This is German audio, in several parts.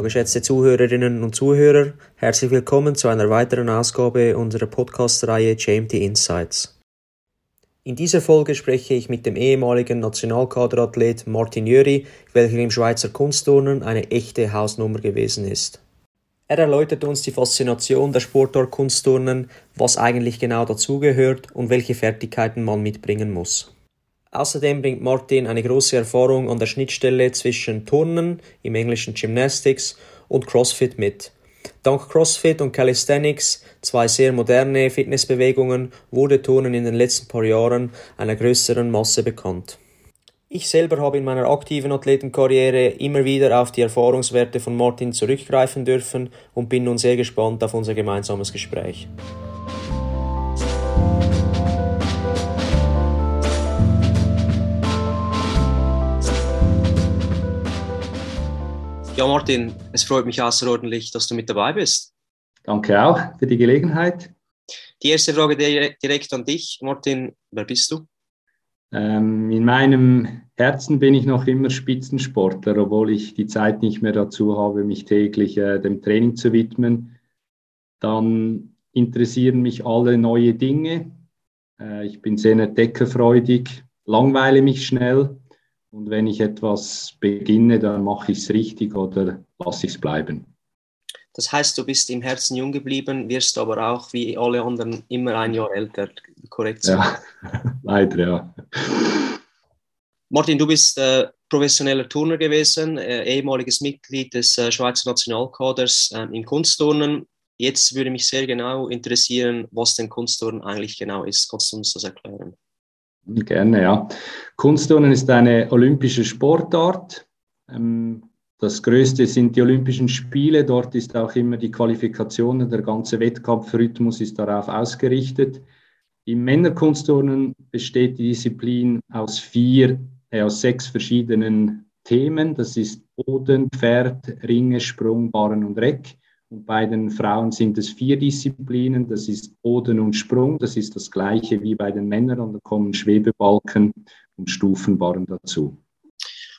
Ja, geschätzte Zuhörerinnen und Zuhörer, herzlich willkommen zu einer weiteren Ausgabe unserer Podcast-Reihe JMT Insights. In dieser Folge spreche ich mit dem ehemaligen Nationalkaderathlet Martin Jöri, welcher im Schweizer Kunstturnen eine echte Hausnummer gewesen ist. Er erläutert uns die Faszination der Sportart Kunstturnen, was eigentlich genau dazugehört und welche Fertigkeiten man mitbringen muss. Außerdem bringt Martin eine große Erfahrung an der Schnittstelle zwischen Turnen, im Englischen Gymnastics, und CrossFit mit. Dank CrossFit und Calisthenics, zwei sehr moderne Fitnessbewegungen, wurde Turnen in den letzten paar Jahren einer größeren Masse bekannt. Ich selber habe in meiner aktiven Athletenkarriere immer wieder auf die Erfahrungswerte von Martin zurückgreifen dürfen und bin nun sehr gespannt auf unser gemeinsames Gespräch. Ja, Martin, es freut mich außerordentlich, dass du mit dabei bist. Danke auch für die Gelegenheit. Die erste Frage direkt an dich. Martin, wer bist du? Ähm, in meinem Herzen bin ich noch immer Spitzensportler, obwohl ich die Zeit nicht mehr dazu habe, mich täglich äh, dem Training zu widmen. Dann interessieren mich alle neue Dinge. Äh, ich bin sehr entdeckerfreudig, langweile mich schnell und wenn ich etwas beginne, dann mache ich es richtig oder lasse ich es bleiben. Das heißt, du bist im Herzen jung geblieben, wirst aber auch wie alle anderen immer ein Jahr älter, korrekt? Ja, leider, ja. Martin, du bist äh, professioneller Turner gewesen, äh, ehemaliges Mitglied des äh, Schweizer Nationalkaders ähm, im Kunstturnen. Jetzt würde mich sehr genau interessieren, was denn Kunstturnen eigentlich genau ist. Kannst du uns das erklären? Gerne, ja. Kunstturnen ist eine olympische Sportart. Ähm, das Größte sind die Olympischen Spiele. Dort ist auch immer die Qualifikation, der ganze Wettkampfrhythmus ist darauf ausgerichtet. Im Männerkunstturnen besteht die Disziplin aus vier, äh, aus sechs verschiedenen Themen. Das ist Boden, Pferd, Ringe, Sprung, Barren und Reck. Und bei den Frauen sind es vier Disziplinen. Das ist Boden und Sprung. Das ist das gleiche wie bei den Männern. Und da kommen Schwebebalken und Stufenbarren dazu.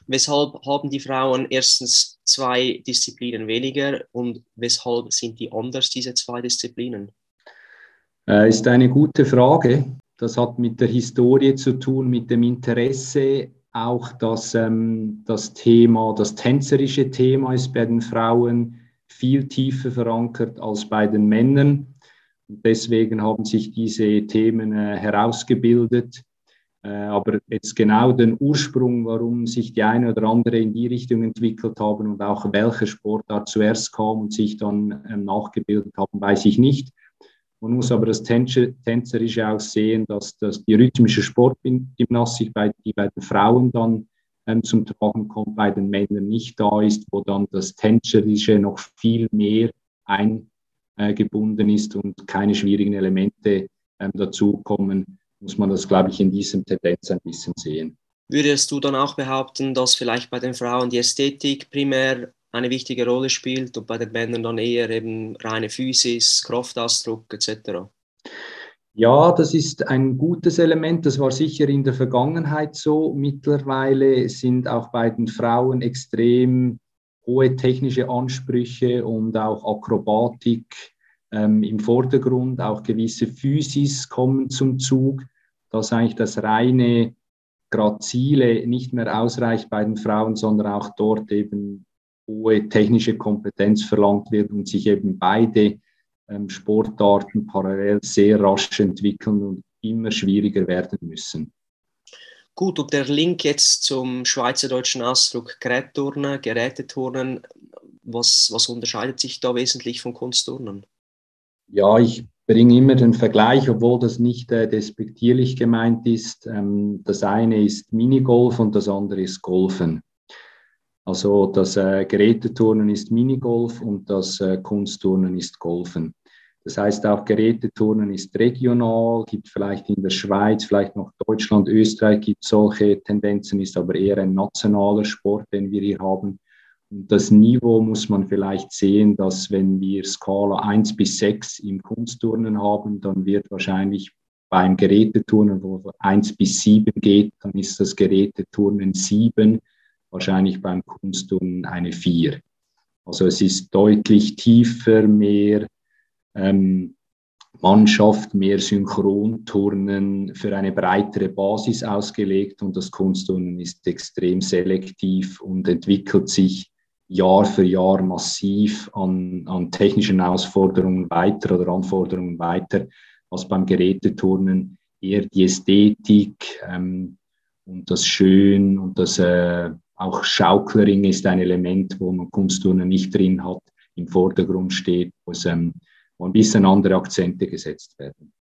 Weshalb haben die Frauen erstens zwei Disziplinen weniger und weshalb sind die anders, diese zwei Disziplinen? Äh, ist eine gute Frage. Das hat mit der Historie zu tun, mit dem Interesse. Auch das, ähm, das Thema, das tänzerische Thema ist bei den Frauen viel tiefer verankert als bei den Männern. Und deswegen haben sich diese Themen äh, herausgebildet. Äh, aber jetzt genau den Ursprung, warum sich die eine oder andere in die Richtung entwickelt haben und auch welche Sportart zuerst kam und sich dann ähm, nachgebildet haben, weiß ich nicht. Man muss aber das Tänzerische auch sehen, dass, dass die rhythmische Sportgymnastik, bei, die bei den Frauen dann zum Tragen kommt, bei den Männern nicht da ist, wo dann das Tänzerische noch viel mehr eingebunden ist und keine schwierigen Elemente ähm, dazukommen, muss man das, glaube ich, in diesem Tendenz ein bisschen sehen. Würdest du dann auch behaupten, dass vielleicht bei den Frauen die Ästhetik primär eine wichtige Rolle spielt und bei den Männern dann eher eben reine Physis, Kraftausdruck etc.? Ja, das ist ein gutes Element. Das war sicher in der Vergangenheit so. Mittlerweile sind auch bei den Frauen extrem hohe technische Ansprüche und auch Akrobatik ähm, im Vordergrund. Auch gewisse Physis kommen zum Zug, dass eigentlich das reine Grazile nicht mehr ausreicht bei den Frauen, sondern auch dort eben hohe technische Kompetenz verlangt wird und sich eben beide Sportarten parallel sehr rasch entwickeln und immer schwieriger werden müssen. Gut, und der Link jetzt zum schweizerdeutschen Ausdruck Gerätturnen, Geräteturnen, was, was unterscheidet sich da wesentlich von Kunstturnen? Ja, ich bringe immer den Vergleich, obwohl das nicht äh, despektierlich gemeint ist. Ähm, das eine ist Minigolf und das andere ist Golfen. Also das äh, Geräteturnen ist Minigolf und das äh, Kunstturnen ist Golfen. Das heißt, auch Geräteturnen ist regional, gibt vielleicht in der Schweiz, vielleicht noch Deutschland, Österreich gibt solche Tendenzen, ist aber eher ein nationaler Sport, den wir hier haben. Und das Niveau muss man vielleicht sehen, dass wenn wir Skala 1 bis 6 im Kunstturnen haben, dann wird wahrscheinlich beim Geräteturnen, wo 1 bis 7 geht, dann ist das Geräteturnen 7, wahrscheinlich beim Kunstturnen eine 4. Also es ist deutlich tiefer, mehr ähm, Mannschaft, mehr Synchronturnen für eine breitere Basis ausgelegt und das Kunstturnen ist extrem selektiv und entwickelt sich Jahr für Jahr massiv an, an technischen Herausforderungen weiter oder Anforderungen weiter als beim Geräteturnen. Eher die Ästhetik ähm, und das Schön und das äh, auch Schauklering ist ein Element, wo man Kunstturnen nicht drin hat, im Vordergrund steht, wo es ähm, wo ein bisschen andere Akzente gesetzt werden.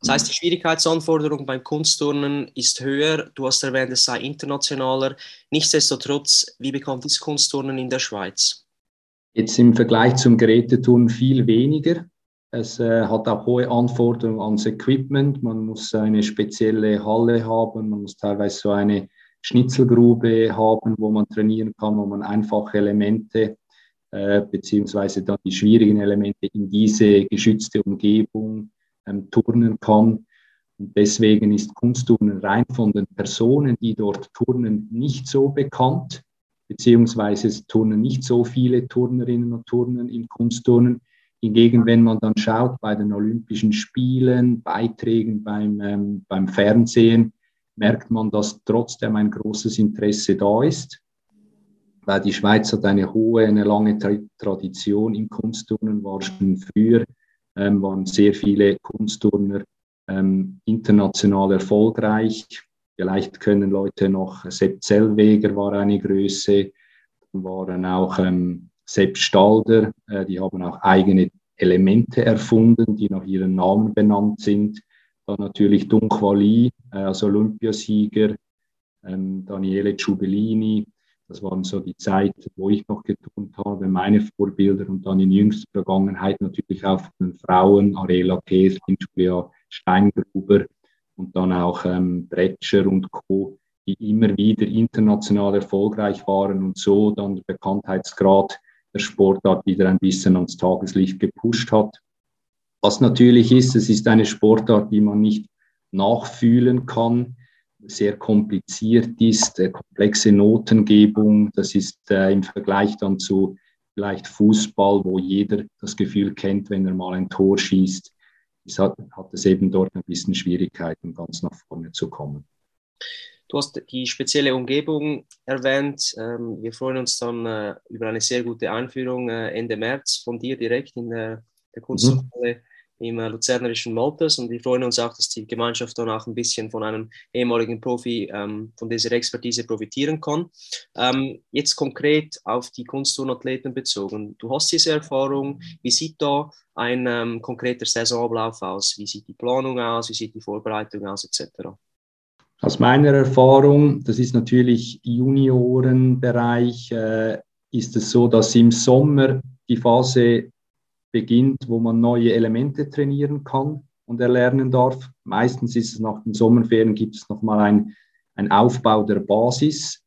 Das heißt, die Schwierigkeitsanforderung beim Kunstturnen ist höher. Du hast erwähnt, es sei internationaler. Nichtsdestotrotz, wie bekommt ist Kunstturnen in der Schweiz? Jetzt im Vergleich zum Geräteturnen viel weniger. Es äh, hat auch hohe Anforderungen ans Equipment. Man muss eine spezielle Halle haben. Man muss teilweise so eine Schnitzelgrube haben, wo man trainieren kann, wo man einfache Elemente äh, beziehungsweise dann die schwierigen Elemente in diese geschützte Umgebung ähm, turnen kann. Und deswegen ist Kunstturnen rein von den Personen, die dort turnen, nicht so bekannt, beziehungsweise es turnen nicht so viele Turnerinnen und Turner im Kunstturnen. Hingegen, wenn man dann schaut bei den Olympischen Spielen, Beiträgen beim, ähm, beim Fernsehen, merkt man, dass trotzdem ein großes Interesse da ist weil die Schweiz hat eine hohe, eine lange Tradition im Kunstturnen, war schon früher, ähm, waren sehr viele Kunstturner ähm, international erfolgreich. Vielleicht können Leute noch, Sepp Zellweger war eine Größe, waren auch ähm, Sepp Stalder, äh, die haben auch eigene Elemente erfunden, die nach ihren Namen benannt sind. Dann natürlich Dunquali, äh, als Olympiasieger, ähm, Daniele Ciubellini, das waren so die Zeit, wo ich noch geturnt habe, meine Vorbilder und dann in jüngster Vergangenheit natürlich auch von den Frauen, Arela Käslin, Julia Steingruber und dann auch ähm, Bretscher und Co., die immer wieder international erfolgreich waren und so dann der Bekanntheitsgrad der Sportart wieder ein bisschen ans Tageslicht gepusht hat. Was natürlich ist, es ist eine Sportart, die man nicht nachfühlen kann sehr kompliziert ist, äh, komplexe Notengebung. Das ist äh, im Vergleich dann zu vielleicht Fußball, wo jeder das Gefühl kennt, wenn er mal ein Tor schießt, es hat, hat es eben dort ein bisschen Schwierigkeiten, ganz nach vorne zu kommen. Du hast die spezielle Umgebung erwähnt. Ähm, wir freuen uns dann äh, über eine sehr gute Einführung äh, Ende März von dir direkt in der, der Kunsthochschule. Mhm im äh, luzernerischen Maltes und wir freuen uns auch, dass die Gemeinschaft dann auch ein bisschen von einem ehemaligen Profi ähm, von dieser Expertise profitieren kann. Ähm, jetzt konkret auf die Kunstturnathleten bezogen. Du hast diese Erfahrung. Wie sieht da ein ähm, konkreter Saisonablauf aus? Wie sieht die Planung aus? Wie sieht die Vorbereitung aus, etc.? Aus meiner Erfahrung, das ist natürlich Juniorenbereich, äh, ist es so, dass im Sommer die Phase beginnt, wo man neue Elemente trainieren kann und erlernen darf. Meistens ist es nach den Sommerferien gibt es nochmal ein, ein Aufbau der Basis.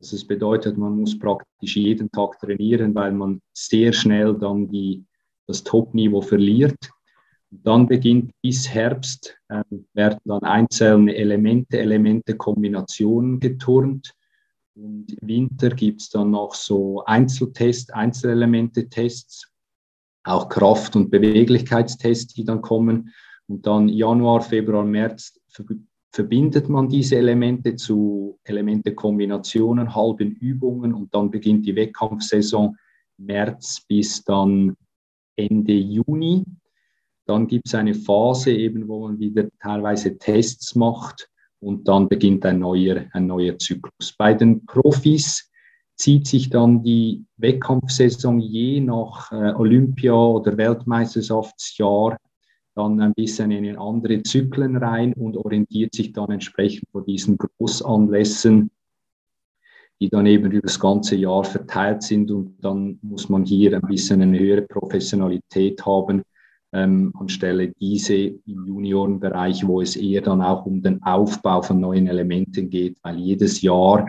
Das bedeutet, man muss praktisch jeden Tag trainieren, weil man sehr schnell dann die, das Top-Niveau verliert. Und dann beginnt bis Herbst, äh, werden dann einzelne Elemente, Elemente, Kombinationen geturnt. Und im Winter gibt es dann noch so Einzeltests, Einzelelemente-Tests, auch Kraft- und Beweglichkeitstests, die dann kommen. Und dann Januar, Februar, März verbindet man diese Elemente zu Elementekombinationen, halben Übungen und dann beginnt die Wettkampfsaison März bis dann Ende Juni. Dann gibt es eine Phase eben, wo man wieder teilweise Tests macht und dann beginnt ein neuer, ein neuer Zyklus. Bei den Profis zieht sich dann die Wettkampfsaison je nach äh, Olympia- oder Weltmeisterschaftsjahr dann ein bisschen in andere Zyklen rein und orientiert sich dann entsprechend vor diesen Großanlässen, die dann eben über das ganze Jahr verteilt sind. Und dann muss man hier ein bisschen eine höhere Professionalität haben, ähm, anstelle diese im Juniorenbereich, wo es eher dann auch um den Aufbau von neuen Elementen geht, weil jedes Jahr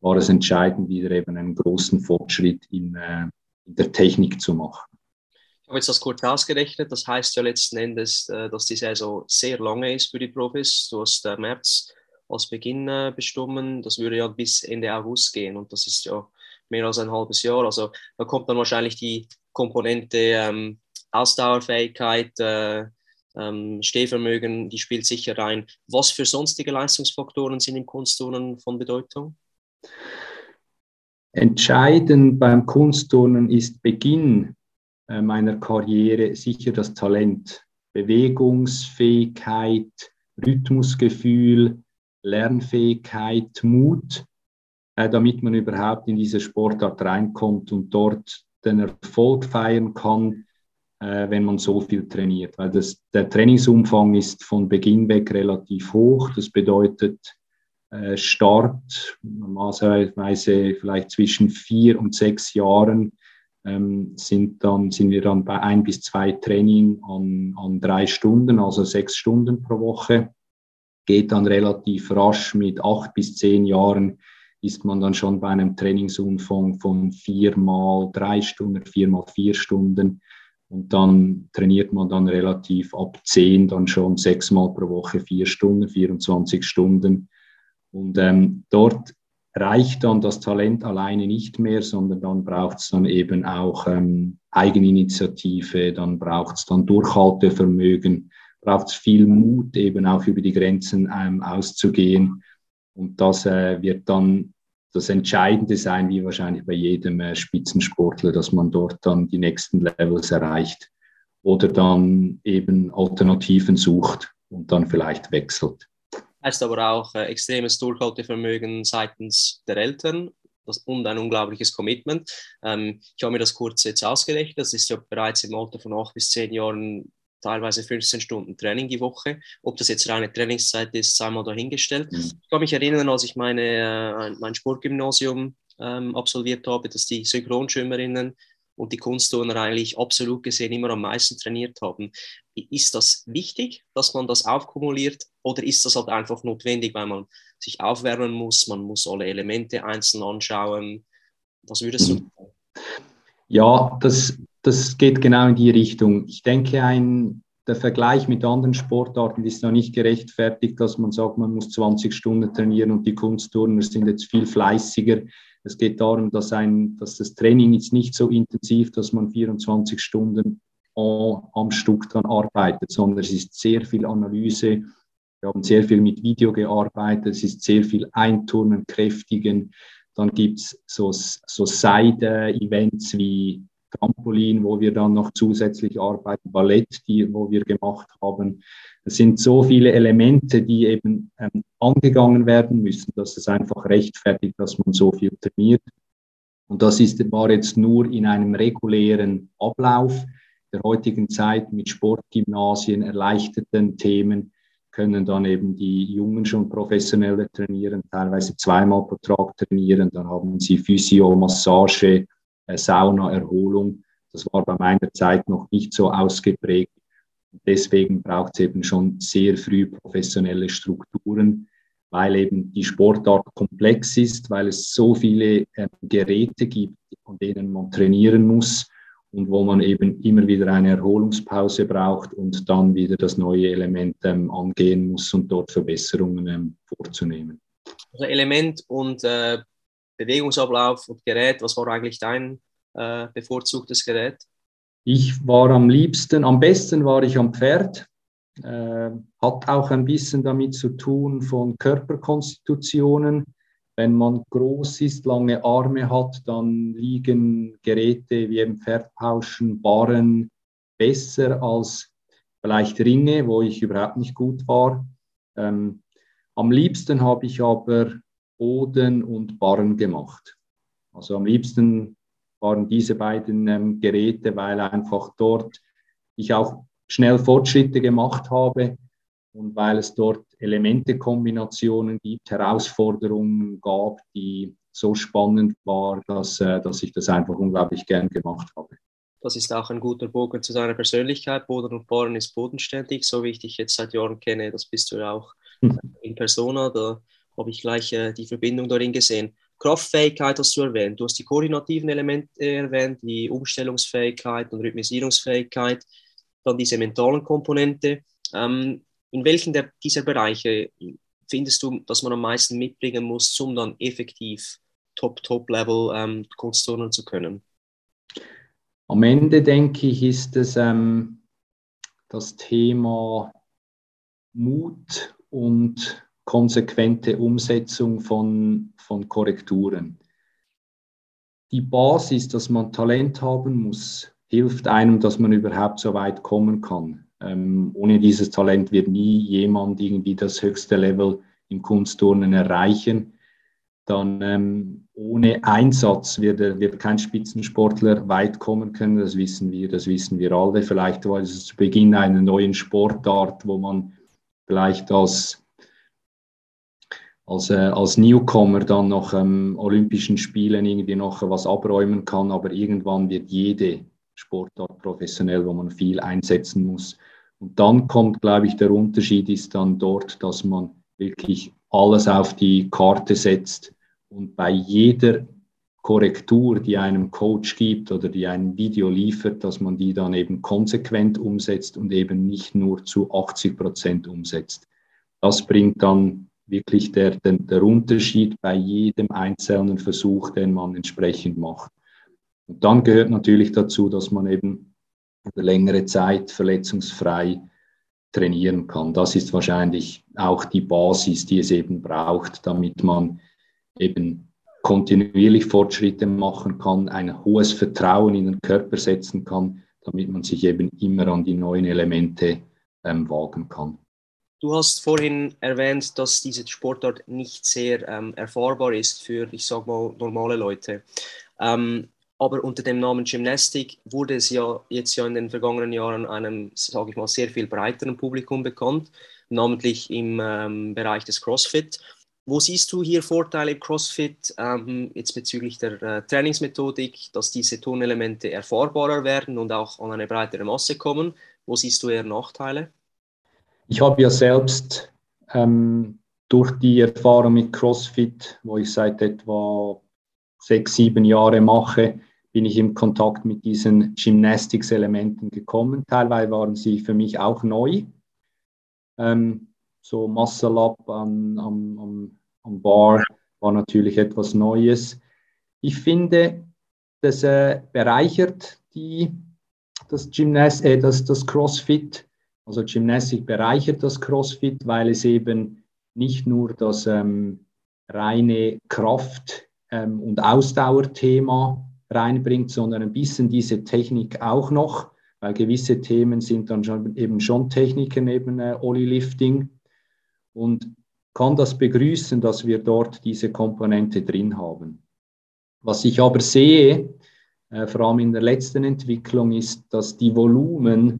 war es entscheidend, wieder eben einen großen Fortschritt in, äh, in der Technik zu machen. Ich habe jetzt das kurz ausgerechnet. Das heißt ja letzten Endes, äh, dass die Saison sehr lange ist für die Profis. Du hast der März als Beginn äh, bestimmt. Das würde ja bis Ende August gehen. Und das ist ja mehr als ein halbes Jahr. Also da kommt dann wahrscheinlich die Komponente ähm, Ausdauerfähigkeit, äh, ähm, Stehvermögen, die spielt sicher rein. Was für sonstige Leistungsfaktoren sind im Kunstturnen von Bedeutung? Entscheidend beim Kunstturnen ist Beginn äh, meiner Karriere sicher das Talent, Bewegungsfähigkeit, Rhythmusgefühl, Lernfähigkeit, Mut, äh, damit man überhaupt in diese Sportart reinkommt und dort den Erfolg feiern kann, äh, wenn man so viel trainiert. Weil das, der Trainingsumfang ist von Beginn weg relativ hoch. Das bedeutet äh, Start, normalerweise vielleicht zwischen vier und sechs Jahren, ähm, sind, dann, sind wir dann bei ein bis zwei Training an, an drei Stunden, also sechs Stunden pro Woche. Geht dann relativ rasch mit acht bis zehn Jahren ist man dann schon bei einem Trainingsumfang von vier mal drei Stunden, vier mal vier Stunden. Und dann trainiert man dann relativ ab zehn dann schon sechsmal pro Woche vier Stunden, 24 Stunden. Und ähm, dort reicht dann das Talent alleine nicht mehr, sondern dann braucht es dann eben auch ähm, Eigeninitiative, dann braucht es dann Durchhaltevermögen, braucht es viel Mut, eben auch über die Grenzen ähm, auszugehen. Und das äh, wird dann das Entscheidende sein, wie wahrscheinlich bei jedem äh, Spitzensportler, dass man dort dann die nächsten Levels erreicht oder dann eben Alternativen sucht und dann vielleicht wechselt. Heißt aber auch äh, extremes Durchhaltevermögen seitens der Eltern das, und ein unglaubliches Commitment. Ähm, ich habe mir das kurz jetzt ausgerechnet. Das ist ja bereits im Alter von acht bis zehn Jahren teilweise 15 Stunden Training die Woche. Ob das jetzt reine Trainingszeit ist, sei mal dahingestellt. Mhm. Ich kann mich erinnern, als ich meine, äh, mein Sportgymnasium ähm, absolviert habe, dass die Synchronschwimmerinnen und die Kunstturner eigentlich absolut gesehen immer am meisten trainiert haben. Ist das wichtig, dass man das aufkumuliert oder ist das halt einfach notwendig, weil man sich aufwärmen muss, man muss alle Elemente einzeln anschauen? Was würdest du sagen? Ja, das, das geht genau in die Richtung. Ich denke, ein, der Vergleich mit anderen Sportarten ist noch nicht gerechtfertigt, dass man sagt, man muss 20 Stunden trainieren und die Kunstturner sind jetzt viel fleißiger. Es geht darum, dass, ein, dass das Training ist nicht so intensiv, dass man 24 Stunden am Stück dran arbeitet, sondern es ist sehr viel Analyse. Wir haben sehr viel mit Video gearbeitet, es ist sehr viel Einturnen, Kräftigen, dann gibt es so, so Side-Events wie Trampolin, wo wir dann noch zusätzlich arbeiten, Ballett, die, wo wir gemacht haben. Es sind so viele Elemente, die eben ähm, angegangen werden müssen, dass es einfach rechtfertigt, dass man so viel trainiert. Und das ist, war jetzt nur in einem regulären Ablauf der heutigen Zeit mit Sportgymnasien, erleichterten Themen, können dann eben die Jungen schon professioneller trainieren, teilweise zweimal pro Tag trainieren. Dann haben sie Physio, Massage, Sauna, Erholung. Das war bei meiner Zeit noch nicht so ausgeprägt. Deswegen braucht es eben schon sehr früh professionelle Strukturen, weil eben die Sportart komplex ist, weil es so viele äh, Geräte gibt, von denen man trainieren muss und wo man eben immer wieder eine Erholungspause braucht und dann wieder das neue Element ähm, angehen muss und dort Verbesserungen ähm, vorzunehmen. Also Element und äh, Bewegungsablauf und Gerät, was war eigentlich dein äh, bevorzugtes Gerät? Ich war am liebsten, am besten war ich am Pferd. Äh, hat auch ein bisschen damit zu tun von Körperkonstitutionen wenn man groß ist, lange Arme hat, dann liegen Geräte wie im Pferdpauschen, Barren besser als vielleicht Ringe, wo ich überhaupt nicht gut war. Ähm, am liebsten habe ich aber Boden und Barren gemacht. Also am liebsten waren diese beiden ähm, Geräte, weil einfach dort ich auch schnell Fortschritte gemacht habe und weil es dort Elementekombinationen gibt, Herausforderungen gab, die so spannend war, dass, äh, dass ich das einfach unglaublich gern gemacht habe. Das ist auch ein guter Bogen zu deiner Persönlichkeit. Boden und Bohren ist bodenständig, so wie ich dich jetzt seit Jahren kenne. Das bist du ja auch in Persona. Da habe ich gleich äh, die Verbindung darin gesehen. Kraftfähigkeit hast du erwähnt. Du hast die koordinativen Elemente erwähnt, die Umstellungsfähigkeit und Rhythmisierungsfähigkeit, dann diese mentalen Komponente. Ähm, in welchen der, dieser Bereiche findest du, dass man am meisten mitbringen muss, um dann effektiv Top-Top-Level ähm, Kunstturnen zu können? Am Ende denke ich, ist es ähm, das Thema Mut und konsequente Umsetzung von, von Korrekturen. Die Basis, dass man Talent haben muss, hilft einem, dass man überhaupt so weit kommen kann. Ähm, ohne dieses Talent wird nie jemand irgendwie das höchste Level im Kunstturnen erreichen. Dann ähm, ohne Einsatz wird, wird kein Spitzensportler weit kommen können. Das wissen wir, das wissen wir alle. Vielleicht war es zu Beginn einer neuen Sportart, wo man vielleicht als als, äh, als Newcomer dann noch ähm, Olympischen Spielen irgendwie noch was abräumen kann, aber irgendwann wird jede Sportart professionell, wo man viel einsetzen muss. Und dann kommt, glaube ich, der Unterschied ist dann dort, dass man wirklich alles auf die Karte setzt und bei jeder Korrektur, die einem Coach gibt oder die ein Video liefert, dass man die dann eben konsequent umsetzt und eben nicht nur zu 80 Prozent umsetzt. Das bringt dann wirklich der, der, der Unterschied bei jedem einzelnen Versuch, den man entsprechend macht. Und dann gehört natürlich dazu, dass man eben über längere Zeit verletzungsfrei trainieren kann. Das ist wahrscheinlich auch die Basis, die es eben braucht, damit man eben kontinuierlich Fortschritte machen kann, ein hohes Vertrauen in den Körper setzen kann, damit man sich eben immer an die neuen Elemente ähm, wagen kann. Du hast vorhin erwähnt, dass diese Sportart nicht sehr ähm, erfahrbar ist für, ich sag mal, normale Leute. Ähm, aber unter dem Namen Gymnastik wurde es ja jetzt ja in den vergangenen Jahren einem, sage ich mal, sehr viel breiteren Publikum bekannt, namentlich im ähm, Bereich des CrossFit. Wo siehst du hier Vorteile im CrossFit ähm, jetzt bezüglich der äh, Trainingsmethodik, dass diese Tonelemente erfahrbarer werden und auch an eine breitere Masse kommen? Wo siehst du eher Nachteile? Ich habe ja selbst ähm, durch die Erfahrung mit CrossFit, wo ich seit etwa sechs, sieben Jahren mache, bin ich im Kontakt mit diesen Gymnastics-Elementen gekommen. Teilweise waren sie für mich auch neu. Ähm, so Muscle Up am, am, am, Bar war natürlich etwas Neues. Ich finde, das äh, bereichert die, das, Gymnast äh, das, das CrossFit also Gymnastik bereichert das CrossFit, weil es eben nicht nur das ähm, reine Kraft- ähm, und Ausdauerthema reinbringt, sondern ein bisschen diese Technik auch noch, weil gewisse Themen sind dann schon, eben schon Techniken, eben äh, Ollie-Lifting. Und kann das begrüßen, dass wir dort diese Komponente drin haben. Was ich aber sehe, äh, vor allem in der letzten Entwicklung, ist, dass die Volumen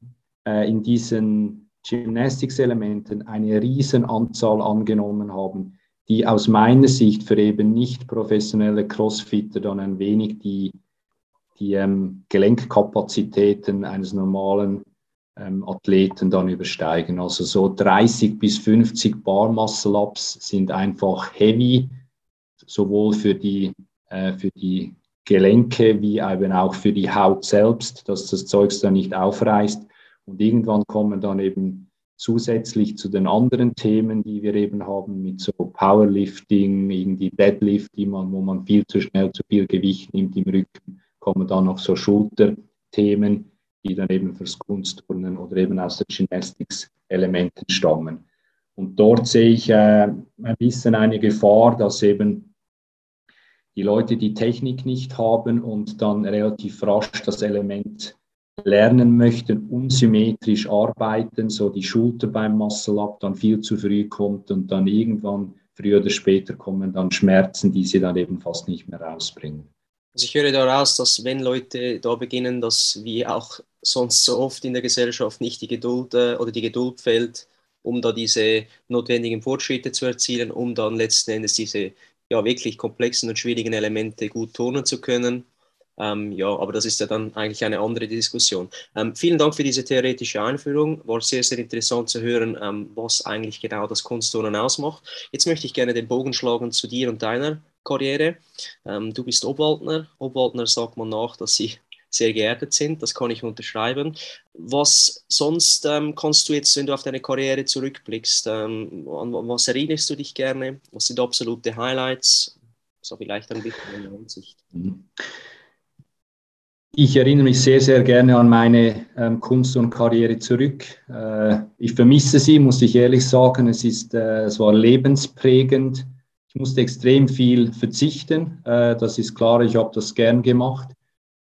äh, in diesen Gymnastics-Elementen eine riesen Anzahl angenommen haben, die aus meiner Sicht für eben nicht professionelle Crossfitter dann ein wenig die, die ähm, Gelenkkapazitäten eines normalen ähm, Athleten dann übersteigen. Also so 30 bis 50 Bar Muscle Ups sind einfach heavy, sowohl für die, äh, für die Gelenke wie eben auch für die Haut selbst, dass das Zeugs dann nicht aufreißt. Und irgendwann kommen dann eben zusätzlich zu den anderen Themen, die wir eben haben, mit so Powerlifting, irgendwie Deadlift, die man, wo man viel zu schnell zu viel Gewicht nimmt im Rücken, kommen dann noch so Schulterthemen, die dann eben fürs Kunstturnen oder eben aus der Gymnastics-Elementen stammen. Und dort sehe ich äh, ein bisschen eine Gefahr, dass eben die Leute die Technik nicht haben und dann relativ rasch das Element lernen möchten, unsymmetrisch arbeiten, so die Schulter beim Muscle-Up dann viel zu früh kommt und dann irgendwann früher oder später kommen dann Schmerzen, die sie dann eben fast nicht mehr rausbringen. Also ich höre daraus, dass wenn Leute da beginnen, dass wie auch sonst so oft in der Gesellschaft nicht die Geduld äh, oder die Geduld fällt, um da diese notwendigen Fortschritte zu erzielen, um dann letzten Endes diese ja wirklich komplexen und schwierigen Elemente gut turnen zu können, ähm, ja, aber das ist ja dann eigentlich eine andere Diskussion. Ähm, vielen Dank für diese theoretische Einführung. War sehr, sehr interessant zu hören, ähm, was eigentlich genau das Kunstturnen ausmacht. Jetzt möchte ich gerne den Bogen schlagen zu dir und deiner Karriere. Ähm, du bist Obwaldner. Obwaldner sagt man nach, dass sie sehr geerdet sind. Das kann ich unterschreiben. Was sonst ähm, kannst du jetzt, wenn du auf deine Karriere zurückblickst, ähm, an was erinnerst du dich gerne? Was sind absolute Highlights? So vielleicht ein bisschen eine Ansicht. Mhm. Ich erinnere mich sehr, sehr gerne an meine ähm, Kunst und Karriere zurück. Äh, ich vermisse sie, muss ich ehrlich sagen. Es, ist, äh, es war lebensprägend. Ich musste extrem viel verzichten. Äh, das ist klar, ich habe das gern gemacht.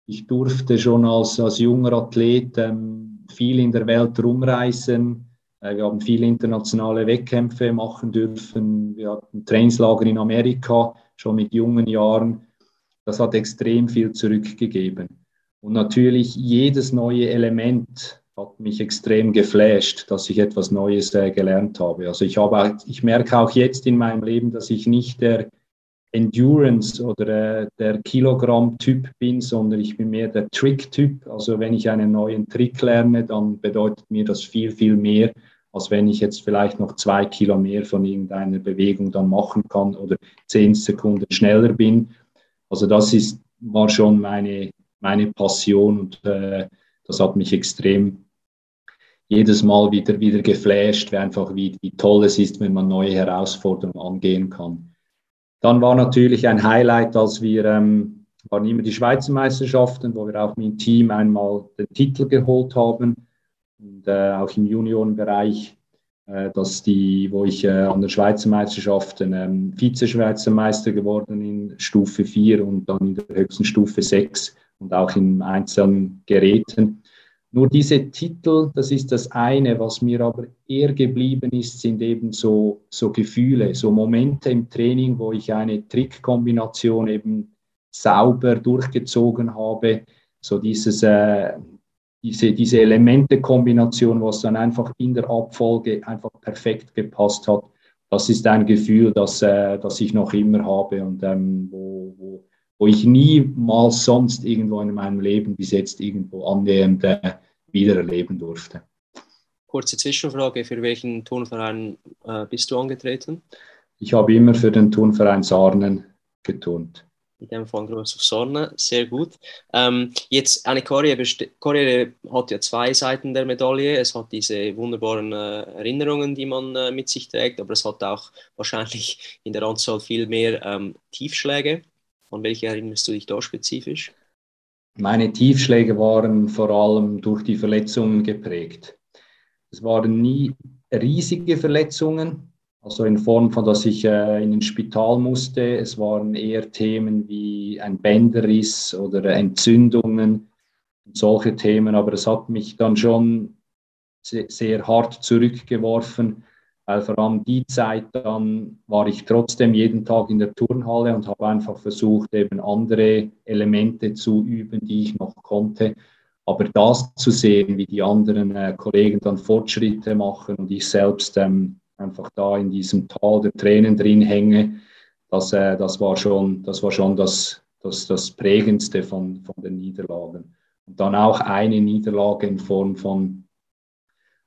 Ich durfte schon als, als junger Athlet ähm, viel in der Welt rumreisen. Äh, wir haben viele internationale Wettkämpfe machen dürfen. Wir hatten Trainingslager in Amerika schon mit jungen Jahren. Das hat extrem viel zurückgegeben. Und natürlich jedes neue Element hat mich extrem geflasht, dass ich etwas Neues äh, gelernt habe. Also ich, habe, ich merke auch jetzt in meinem Leben, dass ich nicht der Endurance oder äh, der Kilogramm-Typ bin, sondern ich bin mehr der Trick-Typ. Also wenn ich einen neuen Trick lerne, dann bedeutet mir das viel, viel mehr, als wenn ich jetzt vielleicht noch zwei Kilo mehr von irgendeiner Bewegung dann machen kann oder zehn Sekunden schneller bin. Also das ist, war schon meine, meine Passion und äh, das hat mich extrem jedes Mal wieder, wieder geflasht, wie einfach wie, wie toll es ist, wenn man neue Herausforderungen angehen kann. Dann war natürlich ein Highlight, als wir ähm, waren immer die Schweizer Meisterschaften, wo wir auch mit dem Team einmal den Titel geholt haben und äh, auch im Juniorenbereich, äh, dass die, wo ich äh, an der Schweizer Meisterschaften ähm, Vize-Schweizer Meister geworden in Stufe 4 und dann in der höchsten Stufe 6 und auch in einzelnen Geräten. Nur diese Titel, das ist das eine, was mir aber eher geblieben ist, sind eben so, so Gefühle, so Momente im Training, wo ich eine Trickkombination eben sauber durchgezogen habe, so dieses, äh, diese, diese Elementekombination, was dann einfach in der Abfolge einfach perfekt gepasst hat. Das ist ein Gefühl, das, äh, das ich noch immer habe und ähm, wo, wo wo ich niemals sonst irgendwo in meinem Leben bis jetzt irgendwo annähernd äh, wiedererleben durfte. Kurze Zwischenfrage, für welchen Turnverein äh, bist du angetreten? Ich habe immer für den Turnverein Sarnen geturnt. In dem Fall Groß auf Sorne, sehr gut. Ähm, jetzt eine Karriere, Karriere hat ja zwei Seiten der Medaille. Es hat diese wunderbaren äh, Erinnerungen, die man äh, mit sich trägt, aber es hat auch wahrscheinlich in der Anzahl viel mehr ähm, Tiefschläge. An welche erinnerst du dich da spezifisch? Meine Tiefschläge waren vor allem durch die Verletzungen geprägt. Es waren nie riesige Verletzungen, also in Form von, dass ich äh, in ein Spital musste. Es waren eher Themen wie ein Bänderriss oder Entzündungen solche Themen, aber es hat mich dann schon sehr hart zurückgeworfen weil vor allem die Zeit dann war ich trotzdem jeden Tag in der Turnhalle und habe einfach versucht, eben andere Elemente zu üben, die ich noch konnte. Aber das zu sehen, wie die anderen äh, Kollegen dann Fortschritte machen und ich selbst ähm, einfach da in diesem Tal der Tränen drin hänge, das, äh, das war schon das, war schon das, das, das Prägendste von, von den Niederlagen. Und dann auch eine Niederlage in Form von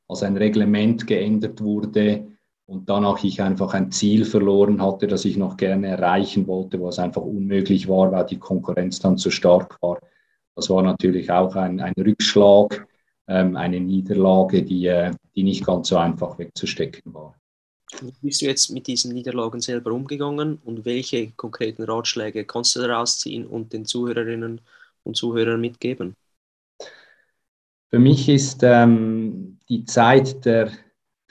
als ein Reglement geändert wurde und danach ich einfach ein Ziel verloren hatte, das ich noch gerne erreichen wollte, was einfach unmöglich war, weil die Konkurrenz dann zu stark war. Das war natürlich auch ein, ein Rückschlag, ähm, eine Niederlage, die, äh, die nicht ganz so einfach wegzustecken war. Wie bist du jetzt mit diesen Niederlagen selber umgegangen und welche konkreten Ratschläge kannst du daraus ziehen und den Zuhörerinnen und Zuhörern mitgeben? Für mich ist ähm, die Zeit der,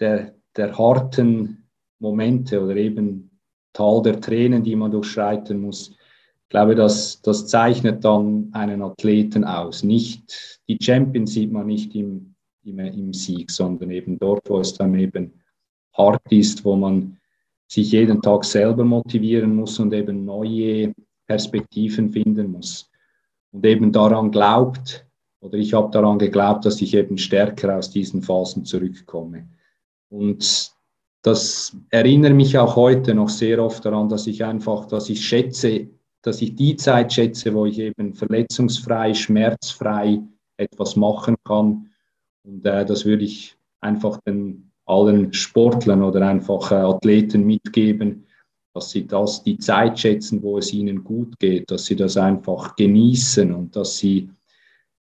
der, der harten Momente oder eben Tal der Tränen, die man durchschreiten muss, ich glaube, das, das zeichnet dann einen Athleten aus. Nicht die Champions sieht man nicht im, im, im Sieg, sondern eben dort, wo es dann eben hart ist, wo man sich jeden Tag selber motivieren muss und eben neue Perspektiven finden muss. Und eben daran glaubt, oder ich habe daran geglaubt, dass ich eben stärker aus diesen Phasen zurückkomme. Und das erinnert mich auch heute noch sehr oft daran, dass ich einfach, dass ich schätze, dass ich die Zeit schätze, wo ich eben verletzungsfrei, schmerzfrei etwas machen kann. Und äh, das würde ich einfach den allen Sportlern oder einfach äh, Athleten mitgeben, dass sie das, die Zeit schätzen, wo es ihnen gut geht, dass sie das einfach genießen und dass sie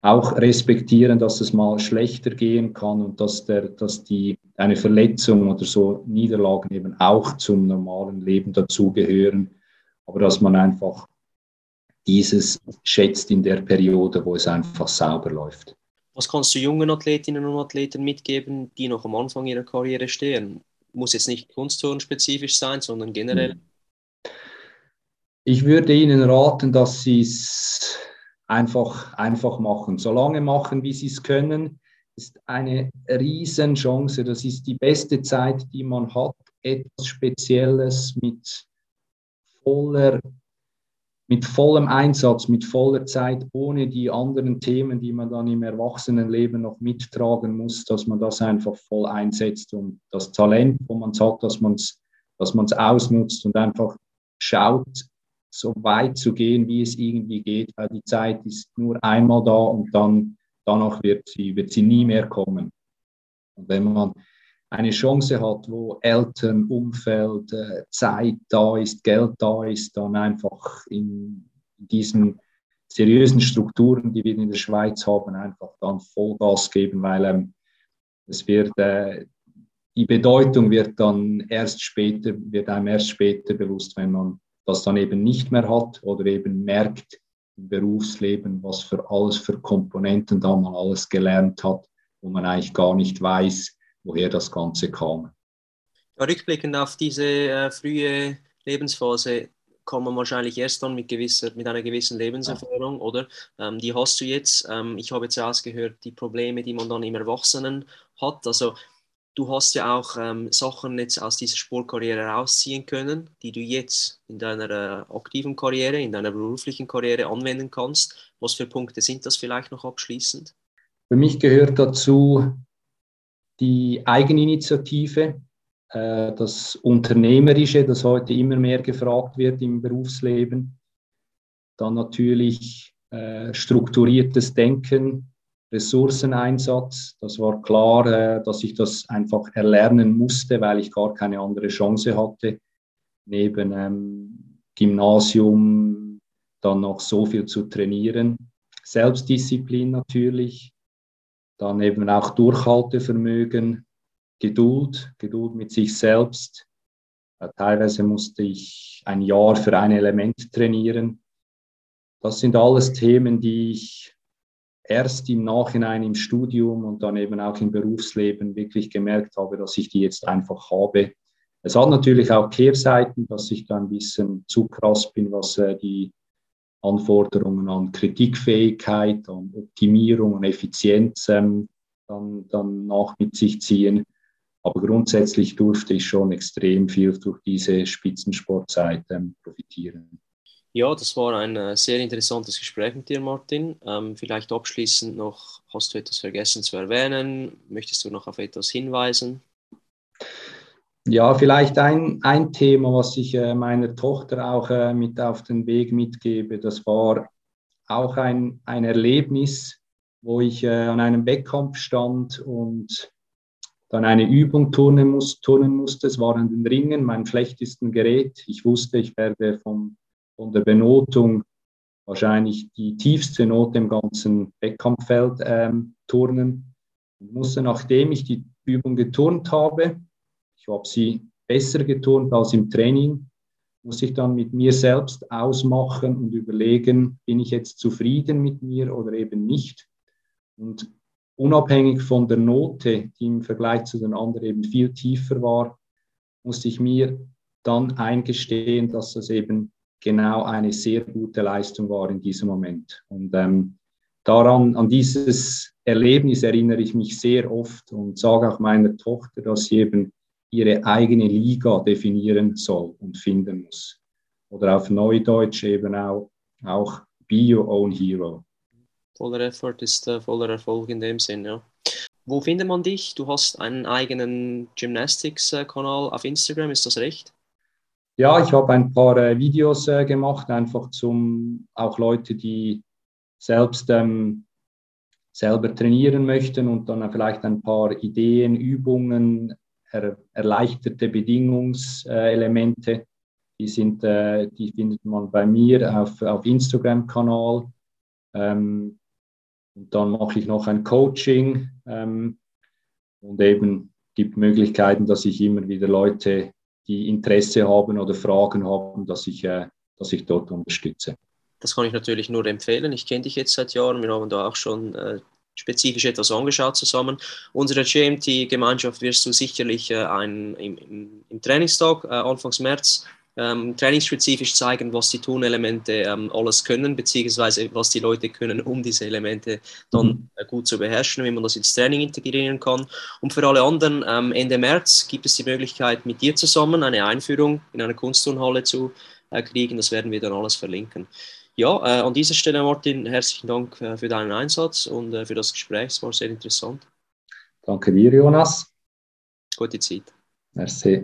auch respektieren, dass es mal schlechter gehen kann und dass, der, dass die, eine Verletzung oder so Niederlagen eben auch zum normalen Leben dazugehören aber dass man einfach dieses schätzt in der Periode, wo es einfach sauber läuft. Was kannst du jungen Athletinnen und Athleten mitgeben, die noch am Anfang ihrer Karriere stehen? Muss jetzt nicht kunstturnenspezifisch sein, sondern generell. Ich würde Ihnen raten, dass Sie es einfach, einfach machen. So lange machen, wie Sie es können, ist eine Riesenchance. Das ist die beste Zeit, die man hat, etwas Spezielles mit voller mit vollem Einsatz, mit voller Zeit, ohne die anderen Themen, die man dann im Erwachsenenleben noch mittragen muss, dass man das einfach voll einsetzt und das Talent, wo man es hat, dass man es dass ausnutzt und einfach schaut, so weit zu gehen, wie es irgendwie geht, weil die Zeit ist nur einmal da und dann danach wird sie, wird sie nie mehr kommen. Und wenn man eine Chance hat, wo Eltern, Umfeld, äh, Zeit da ist, Geld da ist, dann einfach in diesen seriösen Strukturen, die wir in der Schweiz haben, einfach dann Vollgas geben, weil ähm, es wird, äh, die Bedeutung wird dann erst später, wird einem erst später bewusst, wenn man das dann eben nicht mehr hat oder eben merkt im Berufsleben, was für alles für Komponenten da man alles gelernt hat, wo man eigentlich gar nicht weiß, woher das Ganze kam. Ja, rückblickend auf diese äh, frühe Lebensphase kann man wahrscheinlich erst dann mit, gewisser, mit einer gewissen Lebenserfahrung, oder? Ähm, die hast du jetzt. Ähm, ich habe jetzt ausgehört, die Probleme, die man dann im Erwachsenen hat. Also du hast ja auch ähm, Sachen jetzt aus dieser Sportkarriere rausziehen können, die du jetzt in deiner äh, aktiven Karriere, in deiner beruflichen Karriere anwenden kannst. Was für Punkte sind das vielleicht noch abschließend? Für mich gehört dazu, die Eigeninitiative, äh, das Unternehmerische, das heute immer mehr gefragt wird im Berufsleben. Dann natürlich äh, strukturiertes Denken, Ressourceneinsatz. Das war klar, äh, dass ich das einfach erlernen musste, weil ich gar keine andere Chance hatte, neben ähm, Gymnasium dann noch so viel zu trainieren. Selbstdisziplin natürlich, dann eben auch Durchhaltevermögen, Geduld, Geduld mit sich selbst. Äh, teilweise musste ich ein Jahr für ein Element trainieren. Das sind alles Themen, die ich erst im Nachhinein im Studium und dann eben auch im Berufsleben wirklich gemerkt habe, dass ich die jetzt einfach habe. Es hat natürlich auch Kehrseiten, dass ich da ein bisschen zu krass bin, was äh, die Anforderungen an Kritikfähigkeit, an Optimierung und Effizienz ähm, dann, dann nach mit sich ziehen. Aber grundsätzlich durfte ich schon extrem viel durch diese Spitzensportzeit ähm, profitieren. Ja, das war ein äh, sehr interessantes Gespräch mit dir, Martin. Ähm, vielleicht abschließend noch, hast du etwas vergessen zu erwähnen? Möchtest du noch auf etwas hinweisen? Ja, vielleicht ein, ein Thema, was ich äh, meiner Tochter auch äh, mit auf den Weg mitgebe. Das war auch ein, ein Erlebnis, wo ich äh, an einem Wettkampf stand und dann eine Übung turnen, muss, turnen musste. Es waren den Ringen, mein schlechtesten Gerät. Ich wusste, ich werde vom, von der Benotung wahrscheinlich die tiefste Note im ganzen Wettkampffeld ähm, turnen. Ich musste, nachdem ich die Übung geturnt habe, ich habe sie besser geturnt als im Training. Muss ich dann mit mir selbst ausmachen und überlegen, bin ich jetzt zufrieden mit mir oder eben nicht. Und unabhängig von der Note, die im Vergleich zu den anderen eben viel tiefer war, musste ich mir dann eingestehen, dass das eben genau eine sehr gute Leistung war in diesem Moment. Und ähm, daran, an dieses Erlebnis erinnere ich mich sehr oft und sage auch meiner Tochter, dass sie eben ihre eigene Liga definieren soll und finden muss. Oder auf Neudeutsch eben auch, auch Be Your Own Hero. Voller Effort ist äh, voller Erfolg in dem Sinn, ja. Wo findet man dich? Du hast einen eigenen Gymnastics-Kanal auf Instagram, ist das recht? Ja, ich habe ein paar äh, Videos äh, gemacht, einfach zum auch Leute, die selbst ähm, selber trainieren möchten und dann vielleicht ein paar Ideen, Übungen er, erleichterte Bedingungselemente. Die, sind, äh, die findet man bei mir auf, auf Instagram-Kanal. Ähm, und dann mache ich noch ein Coaching ähm, und eben gibt Möglichkeiten, dass ich immer wieder Leute, die Interesse haben oder Fragen haben, dass ich äh, dass ich dort unterstütze. Das kann ich natürlich nur empfehlen. Ich kenne dich jetzt seit Jahren. Wir haben da auch schon äh, spezifisch etwas angeschaut zusammen. Unsere GMT-Gemeinschaft wirst du sicherlich äh, ein, im, im, Trainingstag äh, Anfangs März ähm, trainingsspezifisch zeigen, was die Tonelemente ähm, alles können, beziehungsweise was die Leute können, um diese Elemente dann äh, gut zu beherrschen, wie man das ins Training integrieren kann. Und für alle anderen, ähm, Ende März gibt es die Möglichkeit, mit dir zusammen eine Einführung in eine Kunstturnhalle zu äh, kriegen. Das werden wir dann alles verlinken. Ja, äh, an dieser Stelle, Martin, herzlichen Dank äh, für deinen Einsatz und äh, für das Gespräch. Es war sehr interessant. Danke dir, Jonas. Gute Zeit. Merci.